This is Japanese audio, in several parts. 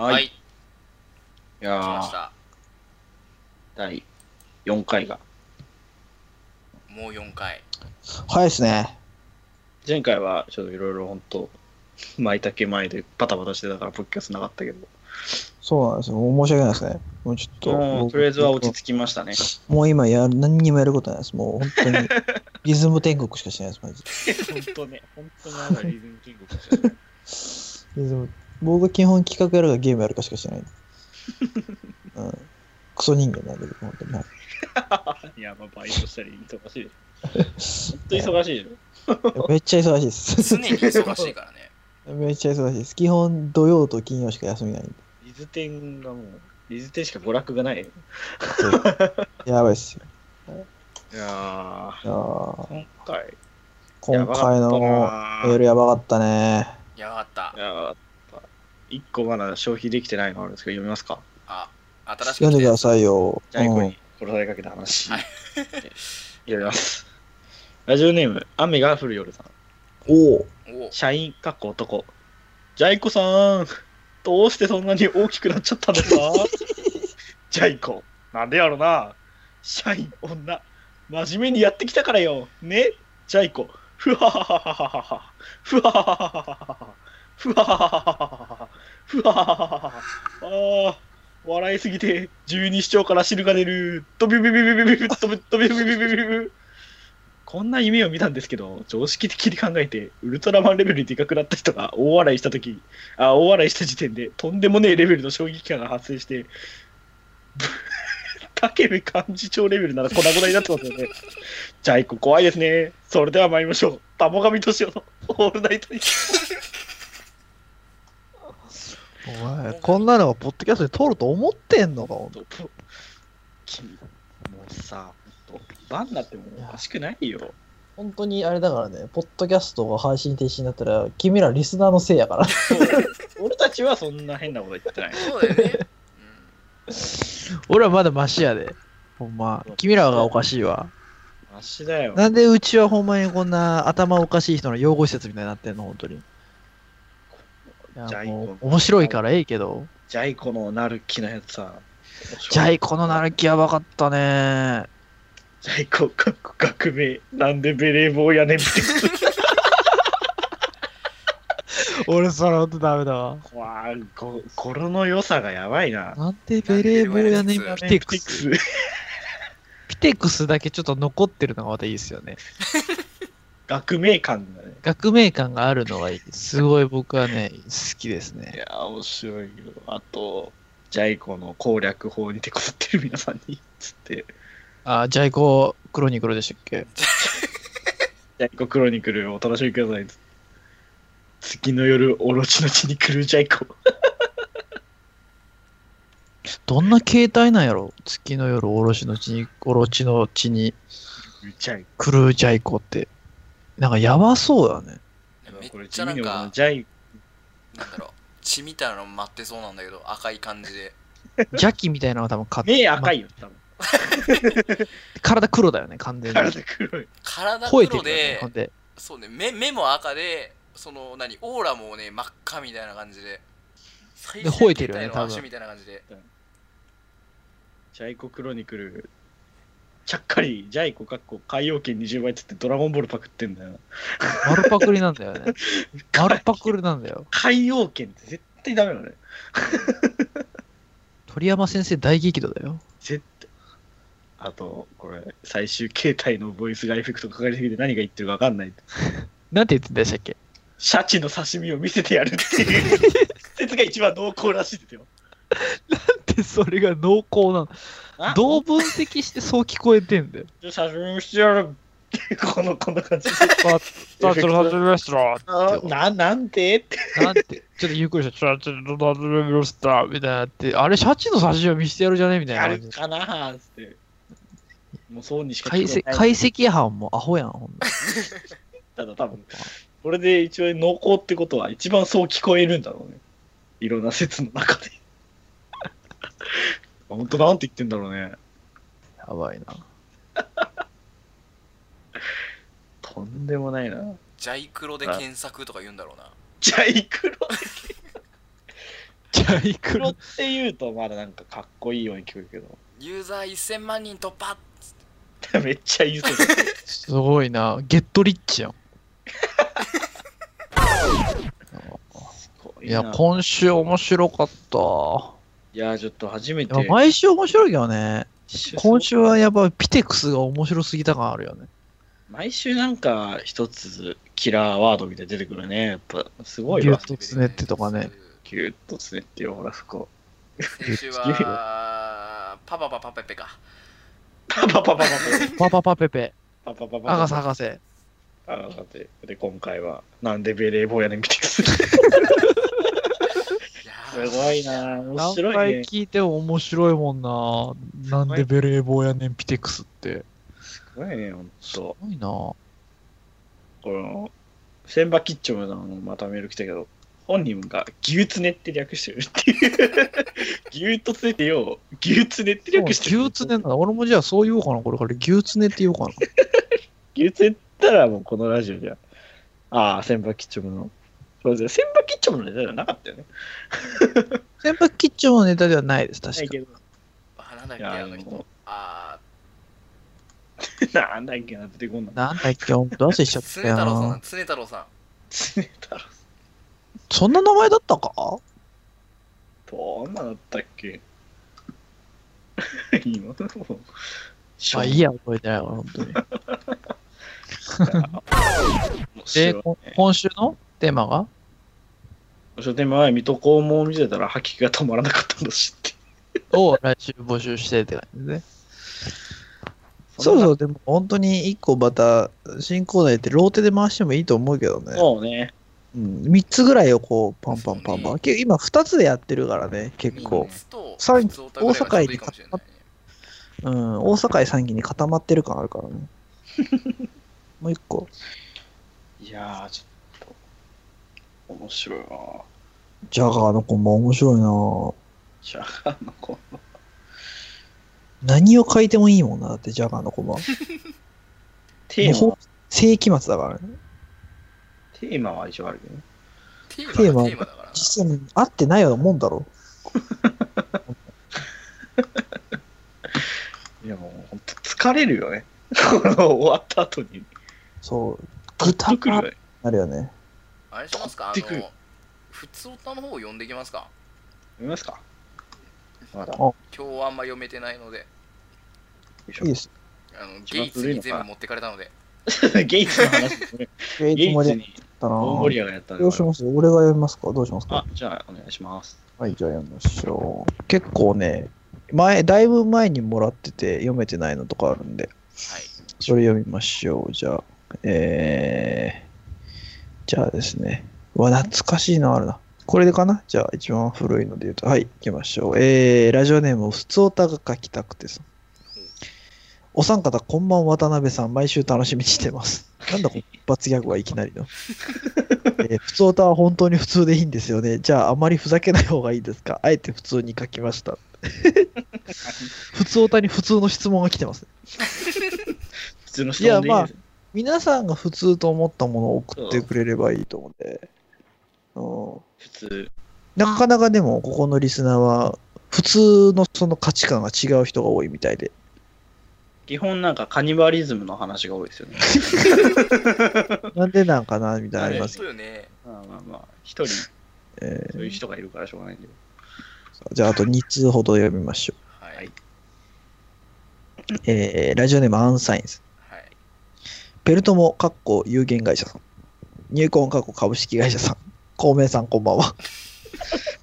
はい。はい、やー、ました。第4回が。もう4回。早いですね。前回はちょっといろいろ本当、舞茸前でバタバタしてたから、ポッキャスなかったけど、そうなんですよ。もう申し訳ないですね。もうちょっと。もうとりあえずは落ち着きましたね。もう今や、何にもやることないです。もう本当に、リズム天国しかしてないです、マジで。本当ね、本当にあなたリズムキングかしらないリズム僕は基本企画やるかゲームやるかしかしてない。うん。クソ人間なんで、僕本当に。は いや、まあ、バイトしたり忙しいでしょ。本当忙しいでしょ。めっちゃ忙しいです。常に忙しいからね。めっちゃ忙しいです。基本土曜と金曜しか休みないんで。リズテンがもう、リズテンしか娯楽がない。いやばいっすよ。やー、いやー今回、今回のメールやばかったね。やばかっいやー、1個まだ消費できてないのあるんですけど、読みますか？た。あ、新しく読んでくだい。さいよ。ジャイコうんに殺されかけた話。はい 読みます。ラジオネーム、雨が降る夜さん。おお。お社員、かっこ男。ジャイコさん、どうしてそんなに大きくなっちゃったんですか？ジャイコ、なんでやろな？社員、女、真面目にやってきたからよ。ね、ジャイコ。ふわはははははは。ふわははははは。ふわははは。ふわははは。ああ、笑いすぎて、十二指腸から汁が出る。とびびびびびびびとびとびびびびびび。こんな夢を見たんですけど、常識的に考えて、ウルトラマンレベルにでかくなった人が大笑いしたとき、あ、大笑いした時点で、とんでもねえレベルの衝撃感が発生して、武部幹事長レベルなら粉々になってますよね。ジャイコ怖いですね。それでは参りましょう。タモガミトシオのオールナイトニッお前、こんなのがポッドキャストで通ると思ってんのか、ほんとポン君、もうさ、バンになってもおかしくないよ。本当にあれだからね、ポッドキャストが配信停止になったら、君らリスナーのせいやから。俺たちはそんな変なこと言ってない。そうだよね。俺はまだマシやで。ほんま。君らがおかしいわ。マシだよ。なんでうちはほんまにこんな頭おかしい人の養護施設みたいになってんの、本当に。ジャイコ面白いからええけど。ジャイコのなる気のやつさ。ジャイコのなる気やばかったね。ジャイコ、かっこ革命。なんでベレー帽やねんって。俺それほんとダメだわ。わあ、ご語呂の良さがやばいな。なんでベレー帽やねんピテクス。ピテクス。ピテクスだけちょっと残ってるのがまたいいですよね。革命感がね。革命感があるのがいい。すごい僕はね、好きですいね。や、面白いよ。あと、ジャイコの攻略法に手こずってる皆さんに、つって、あ、ジャイコクロニクルでしたっけ？ジャイコクロニクルをお楽しみください。月の夜、オロチの地に来るジャイコ。どんな形態なんやろ？月の夜、おろしの地に、おろちの地にジャイ来るジャイコって。なんかやばそうだね。めっコ。これちゃなんか、ジャイなんだろう、血みたいなの待ってそうなんだけど、赤い感じで。邪気みたいなのが多分か目赤いよ、多分。体黒だよね、完全に。体黒い。体黒でほん、で。そうね、目目も赤で、その何、オーラもね、真っ赤みたいな感じで。最で吠えてるよね多分たいな感じで。ジャイコクロニクル、ちゃっかり、ジャイコかっこ海洋圏20倍っつってドラゴンボールパクってんだよ。丸パクリなんだよね。丸パクリなんだよ。海洋圏って絶対ダメなのね。鳥山先生大激怒だよ。絶対。あと、これ、最終形態のボイスがエフェクトかかりすぎて何が言ってるか分かんない。なんて言ってんでしたっけ？シャチの刺身を見せてやるっていう説が一番濃厚らしいですよ。で、それが濃厚なの？あ？どう分析してそう聞こえてんだよ。じゃあ刺身見せてやるこの、こんな感じで。さあ、それ始めました。あな、なんて？って。なんて、ちょっとゆっくりした、シャチの始めました。みたいなって、あれ、シャチの刺身を見せてやるじゃね？みたいなや感じ。るかなーって。もうそうにしか解析聞こえない。解析班もアホやん、ほんま ただ多分、これで一応濃厚ってことは一番そう聞こえるんだろうね。いろんな説の中で。本当なんて言ってんだろうね。やばいな。とんでもないな。ジャイクロで検索とか言うんだろうな。ジャイクロ ジャイクロ黒って言うとまだなんかかっこいいように聞こえるけどユーザー1000万人突破 めっちゃ言うとるすごいな。ゲットリッチやん。いや、今週面白かった。いやちょっと初めて。毎週面白いけどね。今週はやっぱピテクスが面白すぎた感あるよね。毎週なんか一つキラーワードみたいに出てくるね。やっぱすごいわ。ギュッとつねってとかね。ギュッとつねってよ、ほら、そこ。先週は、パパパパペペか。パパパパペペ。パパパペペ。パパパパ。博士博士。博士。で、今回は、なんでベレー坊やねん、ピテクス。すごいな面何白いね回聞いても面白いもんな。なんでベレー帽やねんピテクスって。すごいねほんすとごいな。この千葉キッチョムのまたメール来たけど本人が牛つねって略してるっていう牛とつねってよ牛つねって略してる牛つねな。俺もじゃあそう言おうかな。これから牛つねって言おうかな。牛つねったらもうこのラジオじゃああ千葉キッチョムのそうですね。千葉キッチョムのネタじゃなかったよね。先輩キッチンのネタではないです、確かないけど。あなんだっけあの人。あなんだっけな出てこんななんだっけ、ほんと忘れしちゃったよな。太郎さん。常太郎さん。つねたらそんな名前だったか？どんなだったっけ？今もう。あ、いいや、覚えてないわ、本当に。で、こ今週の？テーマが？書店前水戸黄門を見てたら吐き気が止まらなかったんだしってを来週募集してって感じでね。そうそう、でも本当に一個また新コーナーやってローテで回してもいいと思うけどね。そうねうん、3つぐらいをこうパンパンパンパン。け今2つでやってるからね、結構。三つとさん普通オタぐらいがちょうん、大阪3期に固まってる感あるからね。もう一個。いやーちょっと面白いなジャガーのコンボ面白いなシャガーのこの何を書いてもいいもんな、だってジャガーのコンボ。テーマもう世紀末だからね。テーマは一応あるけどねテーマテーマがテーマだからな実際に合ってないようなもんだろ。いやもう本当疲れるよねこの終わった後にそう。グッぐたくなるよね。あれしますか？あの普通オタの方を読んできますか？読みますか？まだ。あ。今日はあんま読めてないので。よいしょ。いいです。あの一ゲイツに全部持ってかれたので。ゲイツの話ですね。えゲイツに大盛り上がったんどうします？俺が読みますか？どうしますあかじゃあお願いします。はい、じゃあ読みましょう。結構ね、前、だいぶ前にもらってて読めてないのとかあるんで、はい。それ読みましょう。じゃあ、えー、じゃあですね。うわ、懐かしいのあるな。これでかな？じゃあ、一番古いので言うと、はい、行きましょう。えー、ラジオネーム、ふつおたが書きたくてさ。お三方、こんばんは渡辺さん。毎週楽しみにしてます。なんだこの一発ギャグはいきなりの。えー、普通歌は本当に普通でいいんですよね。じゃあ、あまりふざけない方がいいですか？あえて普通に書きました。普通歌に普通の質問が来てます。普通の質問でいいです皆さんが普通と思ったものを送ってくれればいいと思うんで。うん。普通。なかなかでも、ここのリスナーは、普通のその価値観が違う人が多いみたいで。基本なんかカニバリズムの話が多いですよね。なんでなんかなみたいなのありますそうよね。まあまあまあ一人。えー。そういう人がいるからしょうがないんで。じゃあ、あと2通ほど読みましょう。はい。えーラジオネームアンサインズ。はいペルトモ、かっこ有限会社さん。ニューコン、かっこ株式会社さん。孔明さん、こんばんは。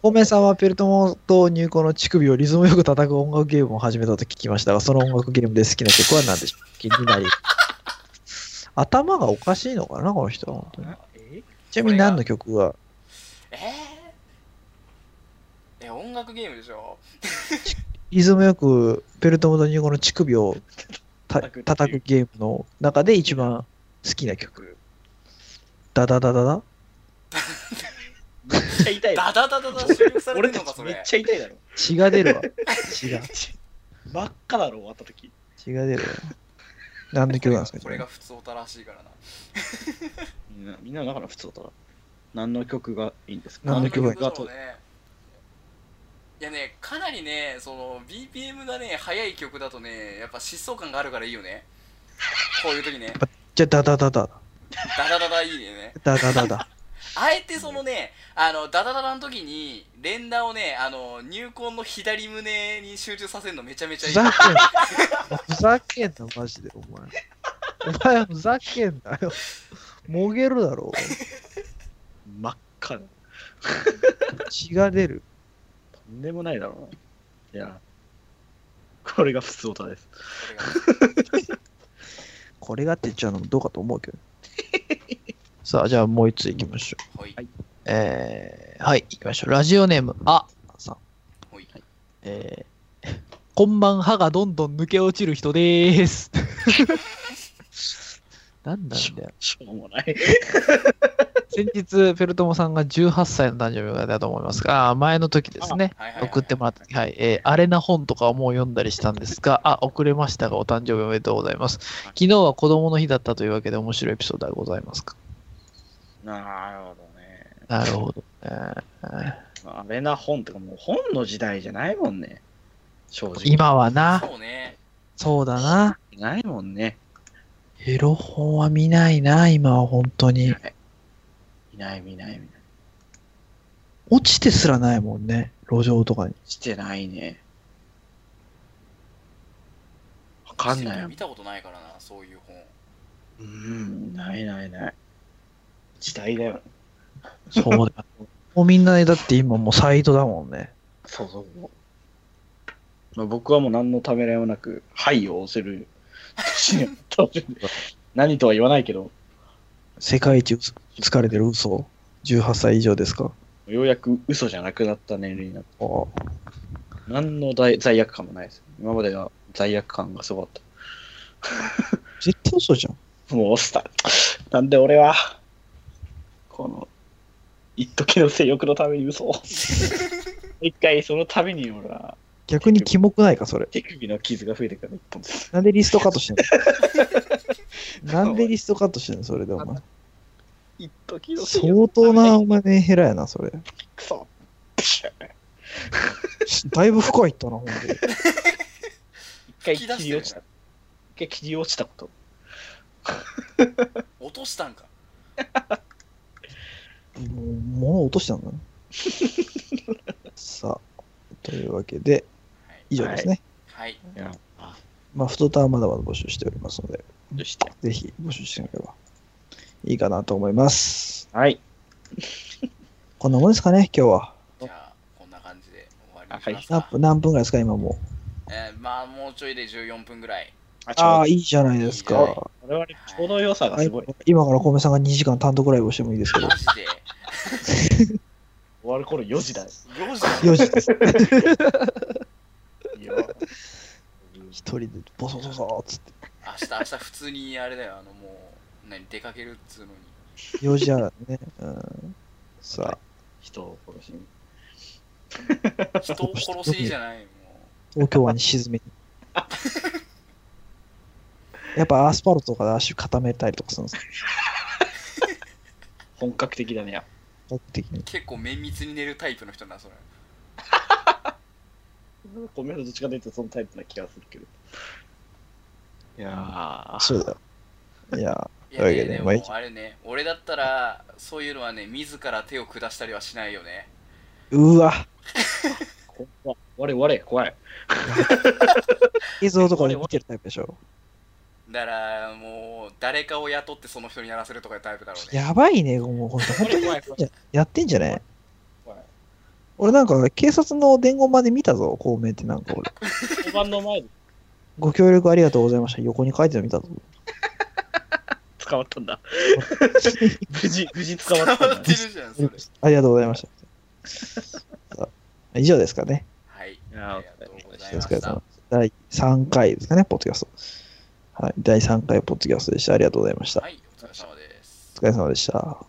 孔明さんはペルトモとニューコンの乳首をリズムよく叩く音楽ゲームを始めたと聞きましたが、その音楽ゲームで好きな曲は何でしょう？気になり。頭がおかしいのかな、この人は。本当にえちなみに何の曲が？え？ー、え音楽ゲームでしょ？リズムよくペルトモとニューコンの乳首をた叩くくゲームの中で一番好きな曲。ダダダダダ。めっちゃ痛いダダダダダ。収録されて俺たちめっるのかそれちゃ痛いだろ。血が出るわ。血が。真っ赤だろ終わった時。血が出るわ。何の曲なんですかこれが普通オタらしいからな。みんなみんなだから普通だったら何の曲がいいんですか？何の曲ががとそうねいやねかなりねその BPM がね速い曲だとねやっぱ疾走感があるからいいよねこういう時ねじゃあ、ダダダダ。ダダダダいいねダダダダ。あえてそのねあのダダダダの時に連打をねあの入魂の左胸に集中させるのめちゃめちゃいいふざけんな。ふざけんな、マジで、お前。お前、ふざけんなよ。もげるだろ。真っ赤な。血が出る。とんでもないだろうな。いや、これが普通オタです。これがって言っちゃうのもどうかと思うけど。さあ、じゃあもう一ついきましょう。はいえー、はい、いきましょう。ラジオネーム、あさん。ほいえー、こんばん歯がどんどん抜け落ちる人でーす。なんなんだよ。しょうもない。先日、フェルトモさんが18歳の誕生日がだと思いますが、前の時ですね。はいはいはい送ってもらった時、はい、えー、あれな本とかはもう読んだりしたんですが、あ、遅れましたが、お誕生日おめでとうございます。昨日は子供の日だったというわけで面白いエピソードはございますか？なるほどね。なるほど。えーあれな本ってかもう本の時代じゃないもんね。正直。今はな、そうねそうだな。ないもんね。エロ本は見ないな、今は本当に。いない見ない見ない。落ちてすらないもんね、路上とかに。してないね。わかんないよ見。たことないからなそういう本うん、ないないない。時代だよ。そうだよ。もうみんなね、だって今もうサイトだもんね。そうそうそう。まあ、僕はもう何のためらいもなく、はいを押せる何とは言わないけど、世界一疲れてる嘘 ?18 歳以上ですか？ようやく嘘じゃなくなった年齢になって、あ何の罪罪悪感もないです。今までは罪悪感がすごかっ絶対嘘じゃん。た。もう押した。なんで俺は、この、一時の性欲のために嘘を。一回そのために俺は、逆にキモくないか、それ。手首の傷が増えてから一本です。なんでリストカットしてんの？なんでリストカットしてんのそれでお前。一時の相当なお前ね、ヘラやな、それ。クソ。プシュだいぶ深いったな、ほんで。一回切り落ちた。一回切り落ちたこと。落としたんかもう物落としたんだな。さあ、というわけで、以上ですね。はいいや、あまあ、太田はまだまだ募集しておりますので。ぜひ募集してみればいいかなと思います。はい。こんなもんですかね、今日は。じゃあこんな感じで終わりにしますか、何分何分ぐらいですか、今もう。えーまあもうちょいで14分ぐらいああいいじゃないですか。我々ちょうど良さがすごい。終今から小梅さんが2時間単独ライブをしてもいいですけどマ、ジで わる頃4時だよ。4時4時です。いや、一人でボソボソーっつって。明日明日普通にあれだよあのもう何出かけるっつうのに4時あらね。うん、さあ、人を殺しに。人を殺しじゃないも東京湾に沈めに。やっぱアスファルトとかで足固めたりとかするんですか？本格的だね。や本格的にう。結構綿密に寝るタイプの人なそれごめんどっちかというとそのタイプな気がするけど。いやー、そうだよ。いや、いやねででまあもあれね俺だったらそういうのはね自ら手を下したりはしないよねうわ。我々、怖い。映像とかで見てるタイプでしょ。だからもう誰かを雇ってその人にやらせるとかいうタイプだろうねやばいね、もう本当にやってんじゃね怖い？俺なんか警察の伝言まで見たぞ、公明ってなんか俺。交番の前でご協力ありがとうございました。横に書いてるの見たぞ。捕まったんだ。無事、無事捕まったんだって。るじゃんそれありがとうございました。さあ以上ですかね。はいありがとうございおま疲れ様です。第3回ですかね、ポッドキャスト。はい、第3回ポッドキャストでした。ありがとうございました。はいお疲れ様ですお疲れ様でした。